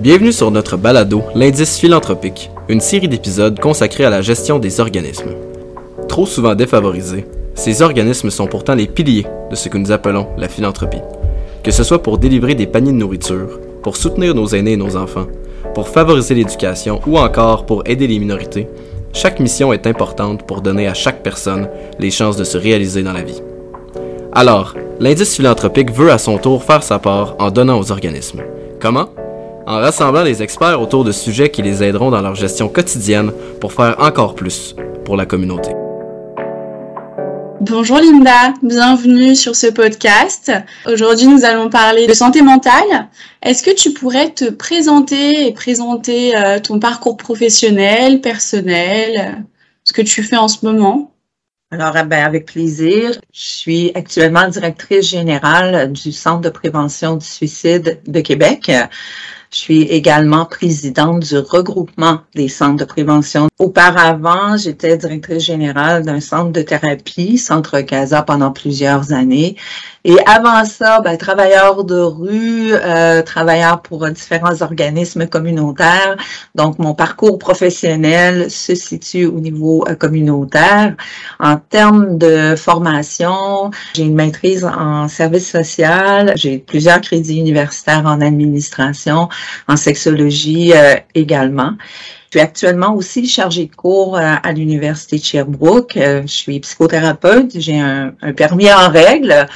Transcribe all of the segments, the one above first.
Bienvenue sur notre balado L'indice philanthropique, une série d'épisodes consacrés à la gestion des organismes. Trop souvent défavorisés, ces organismes sont pourtant les piliers de ce que nous appelons la philanthropie. Que ce soit pour délivrer des paniers de nourriture, pour soutenir nos aînés et nos enfants, pour favoriser l'éducation ou encore pour aider les minorités, chaque mission est importante pour donner à chaque personne les chances de se réaliser dans la vie. Alors, l'indice philanthropique veut à son tour faire sa part en donnant aux organismes. Comment? En rassemblant les experts autour de sujets qui les aideront dans leur gestion quotidienne pour faire encore plus pour la communauté. Bonjour Linda, bienvenue sur ce podcast. Aujourd'hui, nous allons parler de santé mentale. Est-ce que tu pourrais te présenter et présenter euh, ton parcours professionnel, personnel, ce que tu fais en ce moment? Alors, eh ben, avec plaisir. Je suis actuellement directrice générale du Centre de prévention du suicide de Québec. Je suis également présidente du regroupement des centres de prévention. Auparavant, j'étais directrice générale d'un centre de thérapie, Centre Casa, pendant plusieurs années. Et avant ça, ben, travailleur de rue, euh, travailleur pour différents organismes communautaires. Donc, mon parcours professionnel se situe au niveau euh, communautaire. En termes de formation, j'ai une maîtrise en service social, j'ai plusieurs crédits universitaires en administration, en sexologie euh, également. Je suis actuellement aussi chargée de cours euh, à, l'Université de Sherbrooke. Euh, je suis psychothérapeute, j'ai un, permis en règle.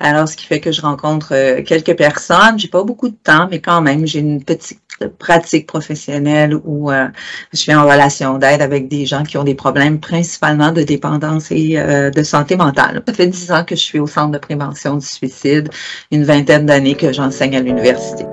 Alors, ce qui fait que je rencontre quelques personnes. J'ai pas beaucoup de temps, mais quand même, j'ai une petite pratique professionnelle où je suis en relation d'aide avec des gens qui ont des problèmes principalement de dépendance et de santé mentale. Ça fait dix ans que je suis au Centre de prévention du suicide, une vingtaine d'années que j'enseigne à l'université.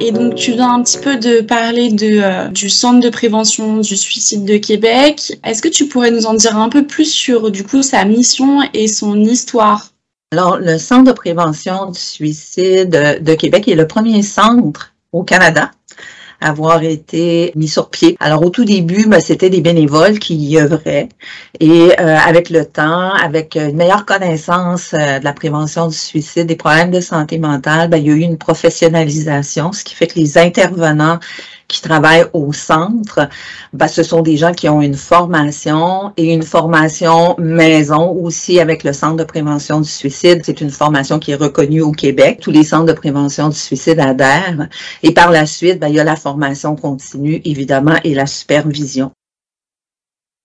Et donc, tu viens un petit peu de parler euh, du Centre de prévention du suicide de Québec. Est-ce que tu pourrais nous en dire un peu plus sur, du coup, sa mission et son histoire? Alors, le Centre de prévention du suicide de Québec est le premier centre au Canada avoir été mis sur pied. Alors au tout début, ben, c'était des bénévoles qui y œuvraient et euh, avec le temps, avec une meilleure connaissance euh, de la prévention du suicide, des problèmes de santé mentale, ben, il y a eu une professionnalisation, ce qui fait que les intervenants qui travaillent au centre, ben, ce sont des gens qui ont une formation et une formation maison aussi avec le Centre de prévention du suicide. C'est une formation qui est reconnue au Québec. Tous les centres de prévention du suicide adhèrent. Et par la suite, ben, il y a la formation continue, évidemment, et la supervision.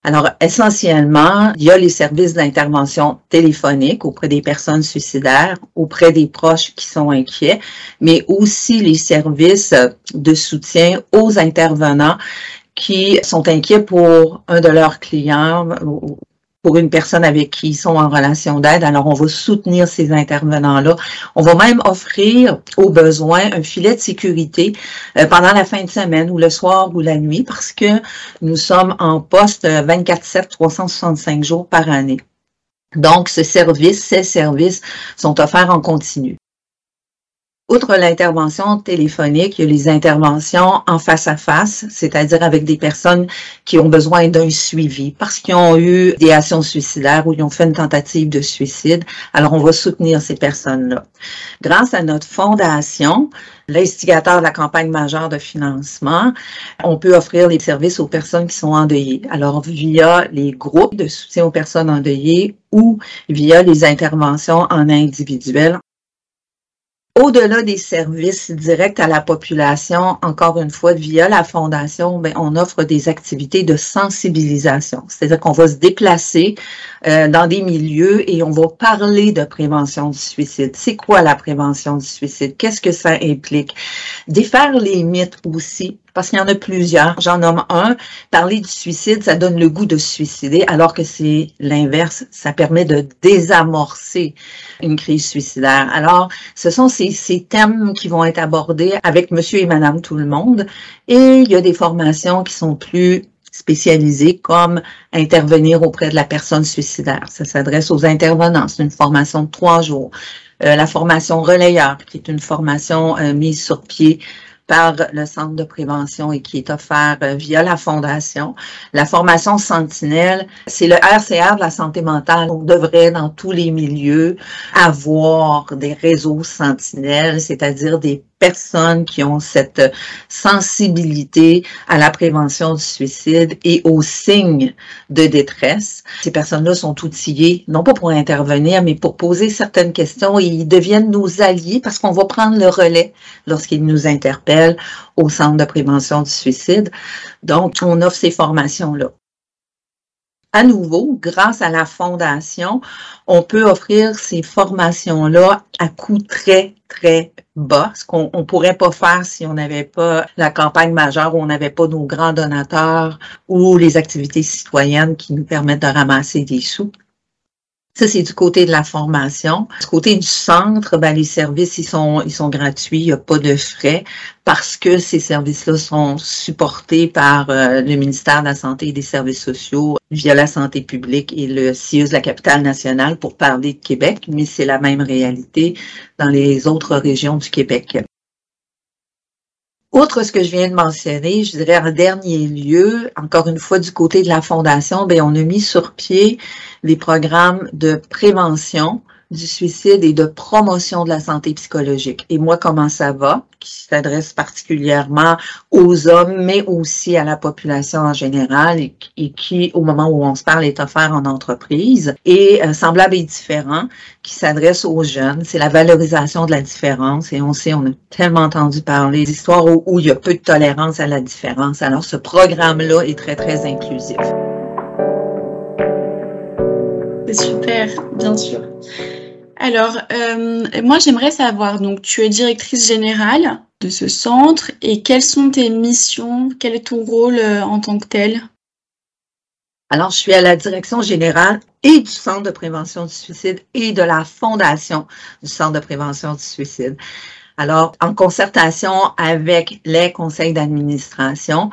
Alors, essentiellement, il y a les services d'intervention téléphonique auprès des personnes suicidaires, auprès des proches qui sont inquiets, mais aussi les services de soutien aux intervenants qui sont inquiets pour un de leurs clients pour une personne avec qui ils sont en relation d'aide. Alors, on va soutenir ces intervenants-là. On va même offrir aux besoins un filet de sécurité euh, pendant la fin de semaine ou le soir ou la nuit parce que nous sommes en poste 24-7, 365 jours par année. Donc, ce service, ces services sont offerts en continu. Outre l'intervention téléphonique, il y a les interventions en face à face, c'est-à-dire avec des personnes qui ont besoin d'un suivi parce qu'ils ont eu des actions suicidaires ou ils ont fait une tentative de suicide. Alors, on va soutenir ces personnes-là. Grâce à notre fondation, l'instigateur de la campagne majeure de financement, on peut offrir les services aux personnes qui sont endeuillées. Alors, via les groupes de soutien aux personnes endeuillées ou via les interventions en individuel au-delà des services directs à la population, encore une fois, via la Fondation, ben, on offre des activités de sensibilisation. C'est-à-dire qu'on va se déplacer euh, dans des milieux et on va parler de prévention du suicide. C'est quoi la prévention du suicide? Qu'est-ce que ça implique? Défaire les mythes aussi parce qu'il y en a plusieurs. J'en nomme un. Parler du suicide, ça donne le goût de se suicider, alors que c'est l'inverse. Ça permet de désamorcer une crise suicidaire. Alors, ce sont ces, ces thèmes qui vont être abordés avec monsieur et madame tout le monde. Et il y a des formations qui sont plus spécialisées comme intervenir auprès de la personne suicidaire. Ça s'adresse aux intervenants. C'est une formation de trois jours. Euh, la formation relayeur, qui est une formation euh, mise sur pied par le Centre de prévention et qui est offert euh, via la Fondation. La formation Sentinelle, c'est le RCR de la santé mentale. On devrait, dans tous les milieux, avoir des réseaux sentinelles, c'est-à-dire des personnes qui ont cette sensibilité à la prévention du suicide et aux signes de détresse. Ces personnes-là sont outillées, non pas pour intervenir, mais pour poser certaines questions et ils deviennent nos alliés parce qu'on va prendre le relais lorsqu'ils nous interpellent au centre de prévention du suicide. Donc, on offre ces formations-là à nouveau, grâce à la fondation, on peut offrir ces formations-là à coût très, très bas, ce qu'on ne pourrait pas faire si on n'avait pas la campagne majeure, où on n'avait pas nos grands donateurs ou les activités citoyennes qui nous permettent de ramasser des sous. Ça, c'est du côté de la formation. Du côté du centre, ben, les services, ils sont, ils sont gratuits, il n'y a pas de frais parce que ces services-là sont supportés par euh, le ministère de la Santé et des Services sociaux via la santé publique et le CIUS de la capitale nationale pour parler de Québec, mais c'est la même réalité dans les autres régions du Québec. Outre ce que je viens de mentionner, je dirais en dernier lieu, encore une fois du côté de la Fondation, bien, on a mis sur pied les programmes de prévention du suicide et de promotion de la santé psychologique. Et moi, comment ça va? Qui s'adresse particulièrement aux hommes, mais aussi à la population en général et, qui, au moment où on se parle, est offert en entreprise. Et euh, semblable et différent, qui s'adresse aux jeunes. C'est la valorisation de la différence. Et on sait, on a tellement entendu parler d'histoires où, où il y a peu de tolérance à la différence. Alors, ce programme-là est très, très inclusif. C'est super, bien sûr. Alors, euh, moi, j'aimerais savoir, donc, tu es directrice générale de ce centre et quelles sont tes missions, quel est ton rôle euh, en tant que tel? Alors, je suis à la direction générale et du Centre de prévention du suicide et de la Fondation du Centre de prévention du suicide. Alors, en concertation avec les conseils d'administration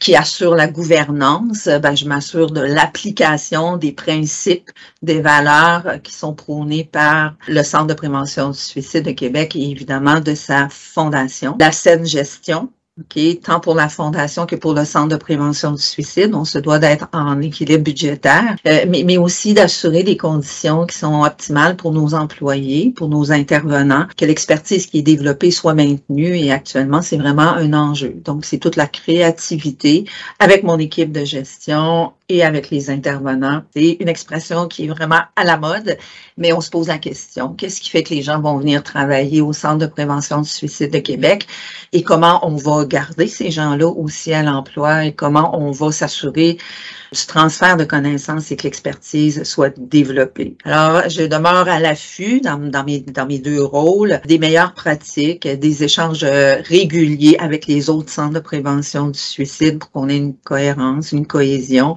qui assurent la gouvernance, ben, je m'assure de l'application des principes, des valeurs qui sont prônées par le Centre de prévention du suicide de Québec et évidemment de sa fondation. La saine gestion, OK, tant pour la fondation que pour le centre de prévention du suicide, on se doit d'être en équilibre budgétaire, euh, mais, mais aussi d'assurer des conditions qui sont optimales pour nos employés, pour nos intervenants, que l'expertise qui est développée soit maintenue et actuellement, c'est vraiment un enjeu. Donc, c'est toute la créativité avec mon équipe de gestion et avec les intervenants. C'est une expression qui est vraiment à la mode, mais on se pose la question, qu'est-ce qui fait que les gens vont venir travailler au Centre de prévention du suicide de Québec et comment on va garder ces gens-là aussi à l'emploi et comment on va s'assurer du transfert de connaissances et que l'expertise soit développée. Alors, je demeure à l'affût dans, mes, deux rôles des meilleures pratiques, des échanges réguliers avec les autres centres de prévention du suicide pour qu'on ait une cohérence, une cohésion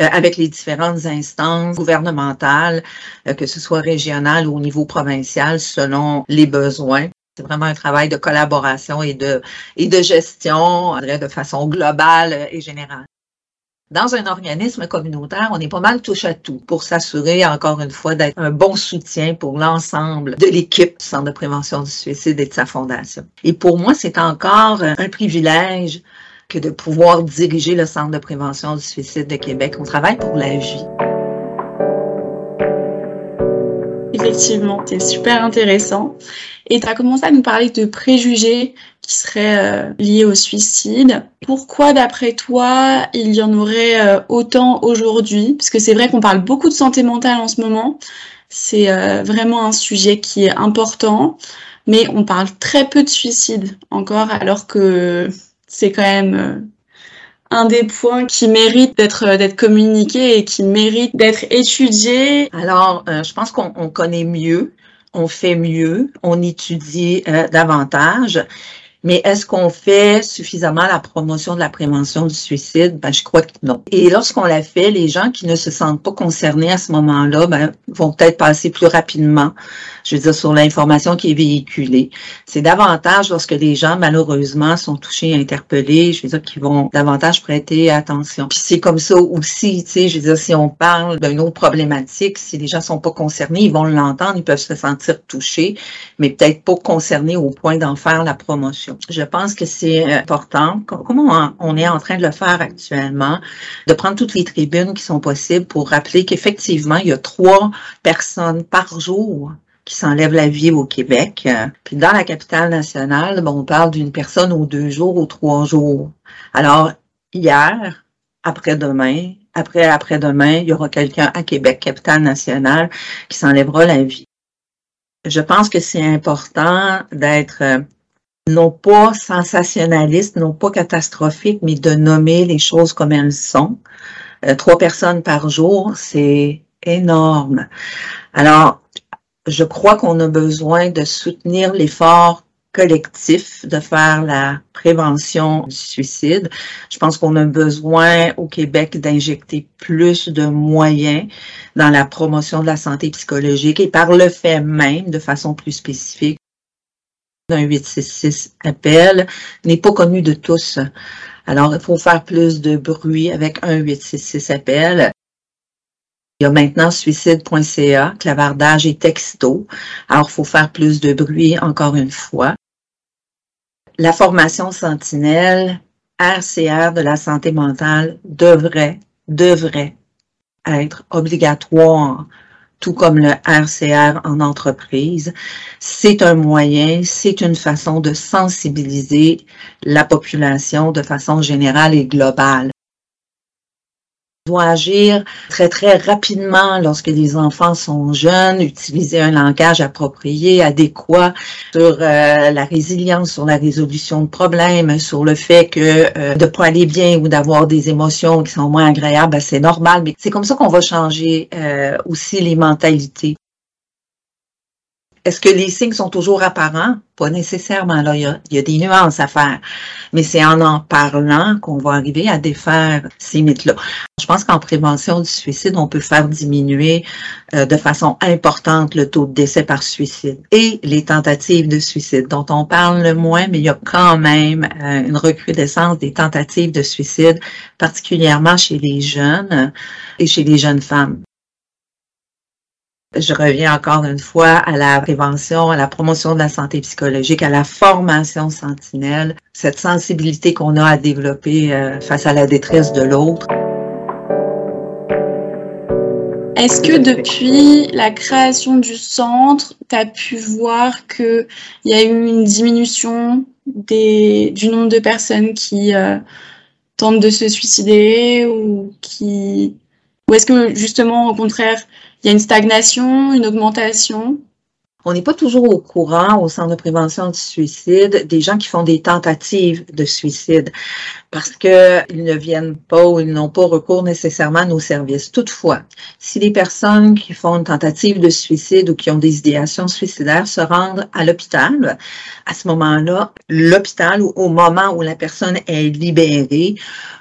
euh, avec les différentes instances gouvernementales, euh, que ce soit régionales ou au niveau provincial, selon les besoins. C'est vraiment un travail de collaboration et de, et de gestion de façon globale et générale. Dans un organisme communautaire, on est pas mal touche à tout pour s'assurer, encore une fois, d'être un bon soutien pour l'ensemble de l'équipe du Centre de prévention du suicide et de sa fondation. Et pour moi, c'est encore un privilège que de pouvoir diriger le Centre de prévention du suicide de Québec. On travaille pour la vie. Effectivement, c'est super intéressant. Et tu as commencé à nous parler de préjugés qui seraient euh, liés au suicide. Pourquoi, d'après toi, il y en aurait euh, autant aujourd'hui? Parce que c'est vrai qu'on parle beaucoup de santé mentale en ce moment. C'est euh, vraiment un sujet qui est important, mais on parle très peu de suicide encore, alors que c'est quand même un des points qui mérite d'être d'être communiqué et qui mérite d'être étudié. Alors, je pense qu'on connaît mieux on fait mieux, on étudie davantage. Mais est-ce qu'on fait suffisamment la promotion de la prévention du suicide? Ben, je crois que non. Et lorsqu'on la fait, les gens qui ne se sentent pas concernés à ce moment-là ben, vont peut-être passer plus rapidement, je veux dire, sur l'information qui est véhiculée. C'est davantage lorsque les gens, malheureusement, sont touchés, interpellés, je veux dire, qu'ils vont davantage prêter attention. Puis c'est comme ça aussi, tu sais, je veux dire, si on parle d'une autre problématique, si les gens sont pas concernés, ils vont l'entendre, ils peuvent se sentir touchés, mais peut-être pas concernés au point d'en faire la promotion. Je pense que c'est important, comment on est en train de le faire actuellement, de prendre toutes les tribunes qui sont possibles pour rappeler qu'effectivement, il y a trois personnes par jour qui s'enlèvent la vie au Québec. Puis dans la capitale nationale, bon, on parle d'une personne aux deux jours ou trois jours. Alors, hier, après-demain, après après-demain, il y aura quelqu'un à Québec, capitale nationale, qui s'enlèvera la vie. Je pense que c'est important d'être euh, non pas sensationnaliste, non pas catastrophique, mais de nommer les choses comme elles sont. Euh, trois personnes par jour, c'est énorme. Alors, je crois qu'on a besoin de soutenir l'effort collectif de faire la prévention du suicide. Je pense qu'on a besoin au Québec d'injecter plus de moyens dans la promotion de la santé psychologique et par le fait même, de façon plus spécifique, un 866 appel n'est pas connu de tous. Alors, il faut faire plus de bruit avec un 866 appel. Il y a maintenant suicide.ca, clavardage et texto. Alors, il faut faire plus de bruit encore une fois la formation sentinelle RCR de la santé mentale devrait, devrait être obligatoire, tout comme le RCR en entreprise. C'est un moyen, c'est une façon de sensibiliser la population de façon générale et globale doit agir très, très rapidement lorsque les enfants sont jeunes, utiliser un langage approprié, adéquat sur euh, la résilience, sur la résolution de problèmes, sur le fait que euh, de pas aller bien ou d'avoir des émotions qui sont moins agréables, ben, c'est normal, mais c'est comme ça qu'on va changer euh, aussi les mentalités. Est-ce que les signes sont toujours apparents? Pas nécessairement. Là, il y a, des nuances à faire. Mais c'est en en parlant qu'on va arriver à défaire ces mythes-là. Je pense qu'en prévention du suicide, on peut faire diminuer euh, de façon importante le taux de décès par suicide et les tentatives de suicide, dont on parle le moins, mais il y a quand même euh, une recrudescence des tentatives de suicide, particulièrement chez les jeunes et chez les jeunes femmes je reviens encore une fois à la prévention, à la promotion de la santé psychologique, à la formation sentinelle, cette sensibilité qu'on a à développer euh, face à la détresse de l'autre. Est-ce que depuis la création du centre, tu as pu voir qu'il y a eu une diminution du nombre de personnes qui euh, tentent de se suicider ou qui ou est-ce que justement au contraire il y a une stagnation, une augmentation on n'est pas toujours au courant au centre de prévention du suicide des gens qui font des tentatives de suicide parce qu'ils ne viennent pas ou ils n'ont pas recours nécessairement à nos services. Toutefois, si les personnes qui font une tentative de suicide ou qui ont des idéations suicidaires se rendent à l'hôpital, à ce moment-là, l'hôpital, au moment où la personne est libérée,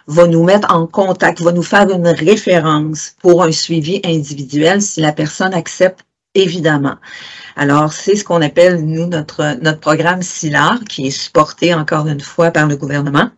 va nous mettre en contact, va nous faire une référence pour un suivi individuel si la personne accepte évidemment. Alors, c'est ce qu'on appelle, nous, notre, notre programme SILAR, qui est supporté encore une fois par le gouvernement.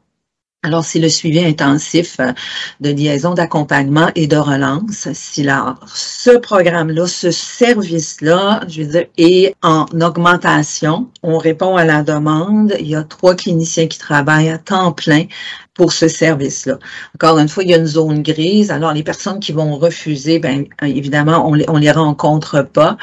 Alors, c'est le suivi intensif euh, de liaison d'accompagnement et de relance, SILAR. Ce programme-là, ce service-là, je veux dire, est en augmentation. On répond à la demande. Il y a trois cliniciens qui travaillent à temps plein pour ce service-là. Encore une fois, il y a une zone grise. Alors, les personnes qui vont refuser, ben évidemment, on les, les rencontre pas.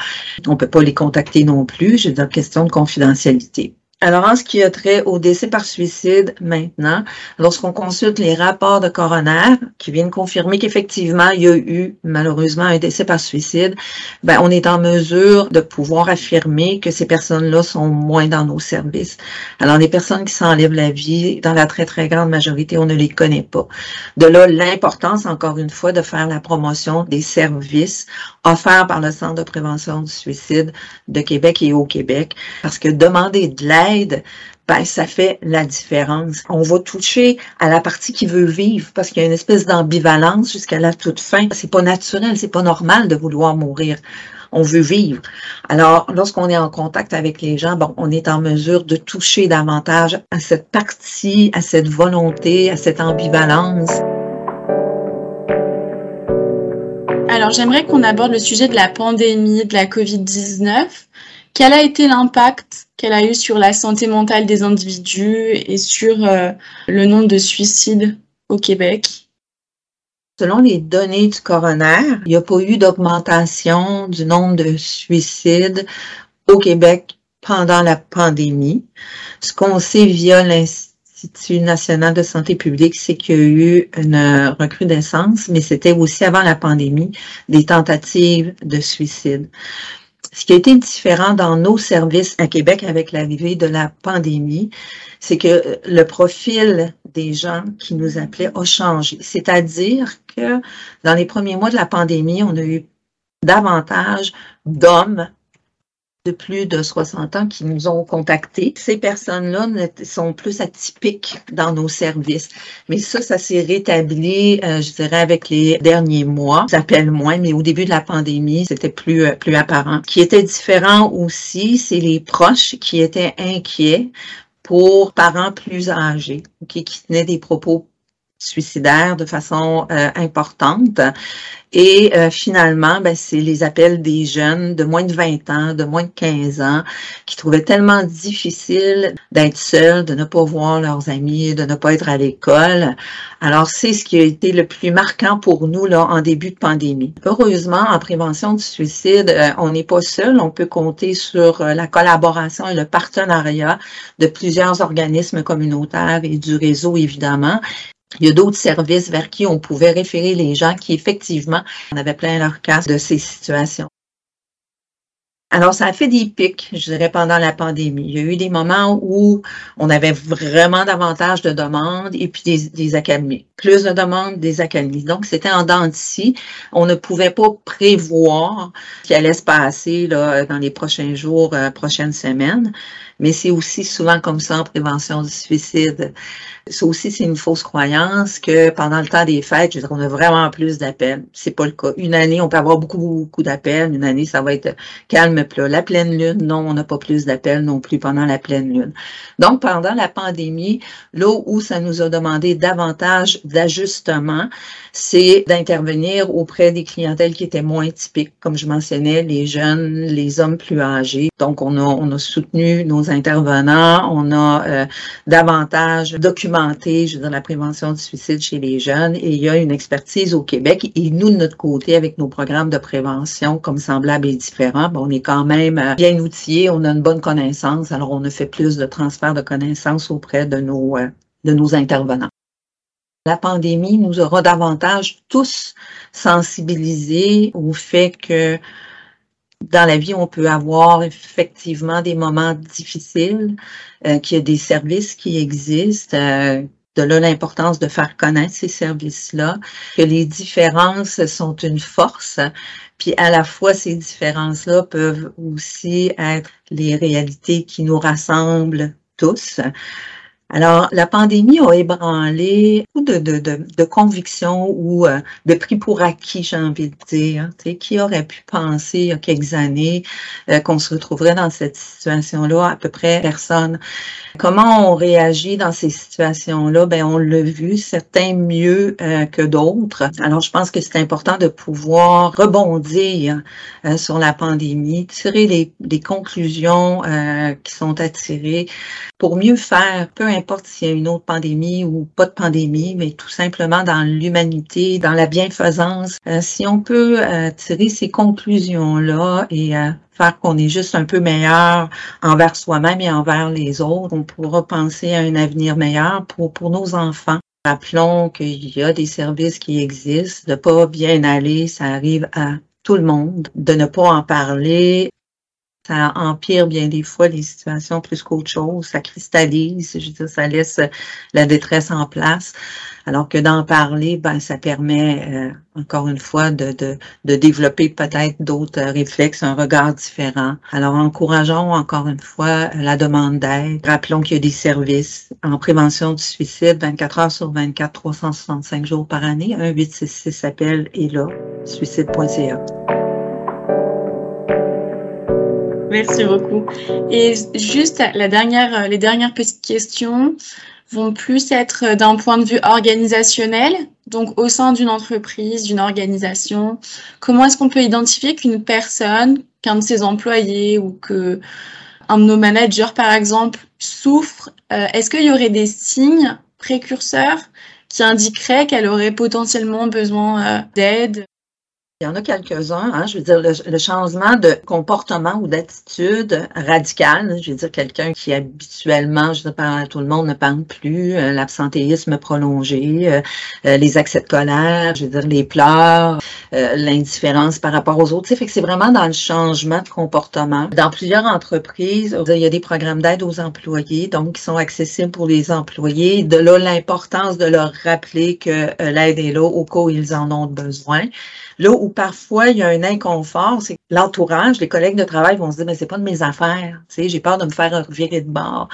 On peut pas les contacter non plus. J'ai une question de confidentialité. Alors, en ce qui a trait au décès par suicide maintenant, lorsqu'on consulte les rapports de coroner qui viennent confirmer qu'effectivement, il y a eu malheureusement un décès par suicide, ben, on est en mesure de pouvoir affirmer que ces personnes-là sont moins dans nos services. Alors, les personnes qui s'enlèvent la vie, dans la très, très grande majorité, on ne les connaît pas. De là, l'importance, encore une fois, de faire la promotion des services offerts par le Centre de prévention du suicide de Québec et au Québec, parce que demander de l'aide ben, ça fait la différence. On va toucher à la partie qui veut vivre parce qu'il y a une espèce d'ambivalence jusqu'à la toute fin. C'est pas naturel, c'est pas normal de vouloir mourir. On veut vivre. Alors, lorsqu'on est en contact avec les gens, bon, on est en mesure de toucher davantage à cette partie, à cette volonté, à cette ambivalence. Alors, j'aimerais qu'on aborde le sujet de la pandémie, de la COVID-19. quel a été l'impact qu'elle a eu sur la santé mentale des individus et sur euh, le nombre de suicides au Québec? Selon les données du coroner, il n'y a pas eu d'augmentation du nombre de suicides au Québec pendant la pandémie. Ce qu'on sait via l'Institut national de santé publique, c'est qu'il y a eu une recrudescence, mais c'était aussi avant la pandémie, des tentatives de suicide. Ce qui a été différent dans nos services à Québec avec l'arrivée de la pandémie, c'est que le profil des gens qui nous appelaient a changé. C'est-à-dire que dans les premiers mois de la pandémie, on a eu davantage d'hommes de plus de 60 ans qui nous ont contactés. Ces personnes-là sont plus atypiques dans nos services. Mais ça, ça s'est rétabli, euh, je dirais, avec les derniers mois. Ça s'appelle moins, mais au début de la pandémie, c'était plus, euh, plus apparent. Ce qui était différent aussi, c'est les proches qui étaient inquiets pour parents plus âgés, qui tenaient des propos suicidaires de façon euh, importante. Et euh, finalement, ben, c'est les appels des jeunes de moins de 20 ans, de moins de 15 ans, qui trouvaient tellement difficile d'être seuls, de ne pas voir leurs amis, de ne pas être à l'école. Alors, c'est ce qui a été le plus marquant pour nous là en début de pandémie. Heureusement, en prévention du suicide, euh, on n'est pas seul. On peut compter sur la collaboration et le partenariat de plusieurs organismes communautaires et du réseau, évidemment. Il y a d'autres services vers qui on pouvait référer les gens qui, effectivement, en avaient plein leur casse de ces situations. Alors, ça a fait des pics, je dirais, pendant la pandémie. Il y a eu des moments où on avait vraiment davantage de demandes et puis des, des accalmies. Plus de demandes, des accalmies. Donc, c'était en dents On ne pouvait pas prévoir ce qui allait se passer là, dans les prochains jours, euh, prochaines semaines mais c'est aussi souvent comme ça en prévention du suicide. Ça aussi, c'est une fausse croyance que pendant le temps des fêtes, je veux dire, on a vraiment plus d'appels. C'est pas le cas. Une année, on peut avoir beaucoup, beaucoup d'appels. Une année, ça va être calme plat. La pleine lune, non, on n'a pas plus d'appels non plus pendant la pleine lune. Donc, pendant la pandémie, là où ça nous a demandé davantage d'ajustements, c'est d'intervenir auprès des clientèles qui étaient moins typiques, comme je mentionnais, les jeunes, les hommes plus âgés. Donc, on a, on a soutenu nos intervenants, on a euh, davantage documenté, je veux dire, la prévention du suicide chez les jeunes et il y a une expertise au Québec et nous, de notre côté, avec nos programmes de prévention comme semblables et différents, on est quand même euh, bien outillés, on a une bonne connaissance, alors on a fait plus de transfert de connaissances auprès euh, de nos intervenants. La pandémie nous aura davantage tous sensibilisés au fait que dans la vie, on peut avoir effectivement des moments difficiles, euh, qu'il y a des services qui existent. Euh, de là l'importance de faire connaître ces services-là, que les différences sont une force, puis à la fois ces différences-là peuvent aussi être les réalités qui nous rassemblent tous. Alors, la pandémie a ébranlé beaucoup de, de, de, de convictions ou euh, de prix pour acquis, j'ai envie de dire. qui aurait pu penser il y a quelques années euh, qu'on se retrouverait dans cette situation-là? À peu près personne. Comment on réagit dans ces situations-là? Ben, on l'a vu, certains mieux euh, que d'autres. Alors, je pense que c'est important de pouvoir rebondir sur la pandémie, tirer les, les conclusions qui sont à tirer pour mieux faire, peu importe s'il y a une autre pandémie ou pas de pandémie, mais tout simplement dans l'humanité, dans la bienfaisance. Euh, si on peut euh, tirer ces conclusions-là et euh, faire qu'on est juste un peu meilleur envers soi-même et envers les autres, on pourra penser à un avenir meilleur pour, pour nos enfants. Rappelons qu'il y a des services qui existent, de pas bien aller, ça arrive à tout le monde, de ne pas en parler, ça empire bien des fois les situations plus qu'autre chose, ça cristallise, je veux dire, ça laisse la détresse en place, alors que d'en parler, ben, ça permet euh, encore une fois de, de, de développer peut-être d'autres réflexes, un regard différent. Alors encourageons encore une fois la demande d'aide. Rappelons qu'il y a des services en prévention du suicide 24 heures sur 24, 365 jours par année. Un 866 s'appelle et là, suicide.ca. Merci beaucoup. Et juste la dernière, les dernières petites questions. vont plus être d'un point de vue organisationnel, donc au sein d'une entreprise, d'une organisation. Comment est-ce qu'on peut identifier qu'une personne, qu'un de ses employés ou que un de nos managers, par exemple, souffre euh, Est-ce qu'il y aurait des signes précurseurs qui indiqueraient qu'elle aurait potentiellement besoin euh, d'aide? Il y en a quelques-uns, hein, je veux dire, le, changement de comportement ou d'attitude radicale, je veux dire, quelqu'un qui habituellement, je veux dire, tout le monde ne parle plus, euh, l'absentéisme prolongé, euh, euh, les accès de colère, je veux dire, les pleurs, l'indifférence par rapport aux autres. Fait que c'est vraiment dans le changement de comportement. Dans plusieurs entreprises, il y a des programmes d'aide aux employés, donc qui sont accessibles pour les employés. De là, l'importance de leur rappeler que l'aide est là au cas où ils en ont besoin. Là parfois il y a un inconfort, c'est l'entourage, les collègues de travail vont se dire, mais c'est pas de mes affaires, tu sais, j'ai peur de me faire virer de bord.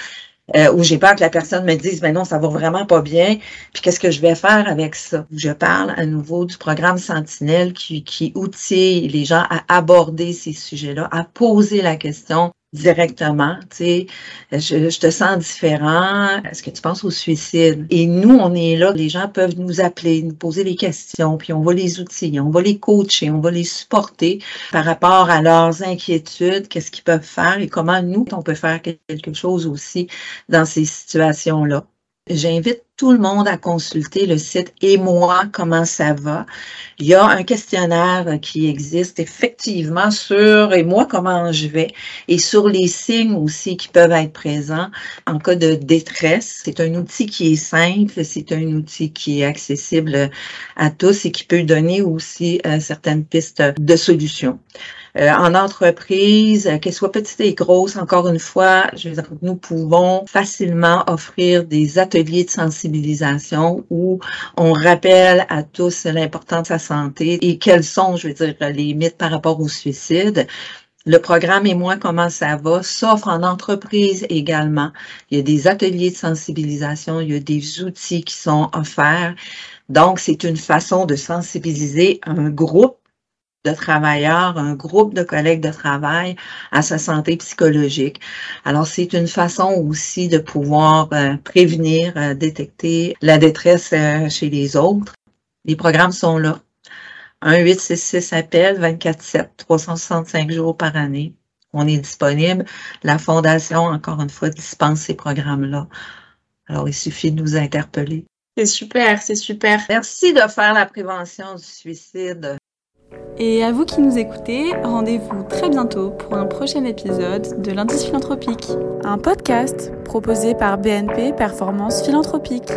Euh, ou j'ai peur que la personne me dise, mais non, ça va vraiment pas bien, puis qu'est-ce que je vais faire avec ça? Je parle à nouveau du programme Sentinelle qui, qui outille les gens à aborder ces sujets-là, à poser la question, directement, tu sais, je, te sens différent, est-ce que tu penses au suicide? Et nous, on est là, les gens peuvent nous appeler, nous poser des questions, puis on va les outiller, on va les coacher, on va les supporter par rapport à leurs inquiétudes, qu'est-ce qu'ils peuvent faire et comment nous, on peut faire quelque chose aussi dans ces situations-là. J'invite tout le monde à consulter le site Et moi, comment ça va. Il y a un questionnaire qui existe effectivement sur Et moi, comment je vais et sur les signes aussi qui peuvent être présents en cas de détresse. C'est un outil qui est simple, c'est un outil qui est accessible à tous et qui peut donner aussi euh, certaines pistes de solutions. Euh, en entreprise, euh, qu'elle soit petite et grosse, encore une fois, nous pouvons facilement offrir des ateliers de où on rappelle à tous l'importance de sa santé et quels sont, je veux dire, les mythes par rapport au suicide. Le programme et moi, comment ça va, s'offre en entreprise également. Il y a des ateliers de sensibilisation, il y a des outils qui sont offerts. Donc, c'est une façon de sensibiliser un groupe de travailleurs, un groupe de collègues de travail à sa santé psychologique. Alors, c'est une façon aussi de pouvoir euh, prévenir, euh, détecter la détresse euh, chez les autres. Les programmes sont là. 1-866 appel 24-7, 365 jours par année. On est disponible. La Fondation, encore une fois, dispense ces programmes-là. Alors, il suffit de nous interpeller. C'est super, c'est super. Merci de faire la prévention du suicide. Et à vous qui nous écoutez, rendez-vous très bientôt pour un prochain épisode de l'Indice philanthropique, un podcast proposé par BNP Performance Philanthropique.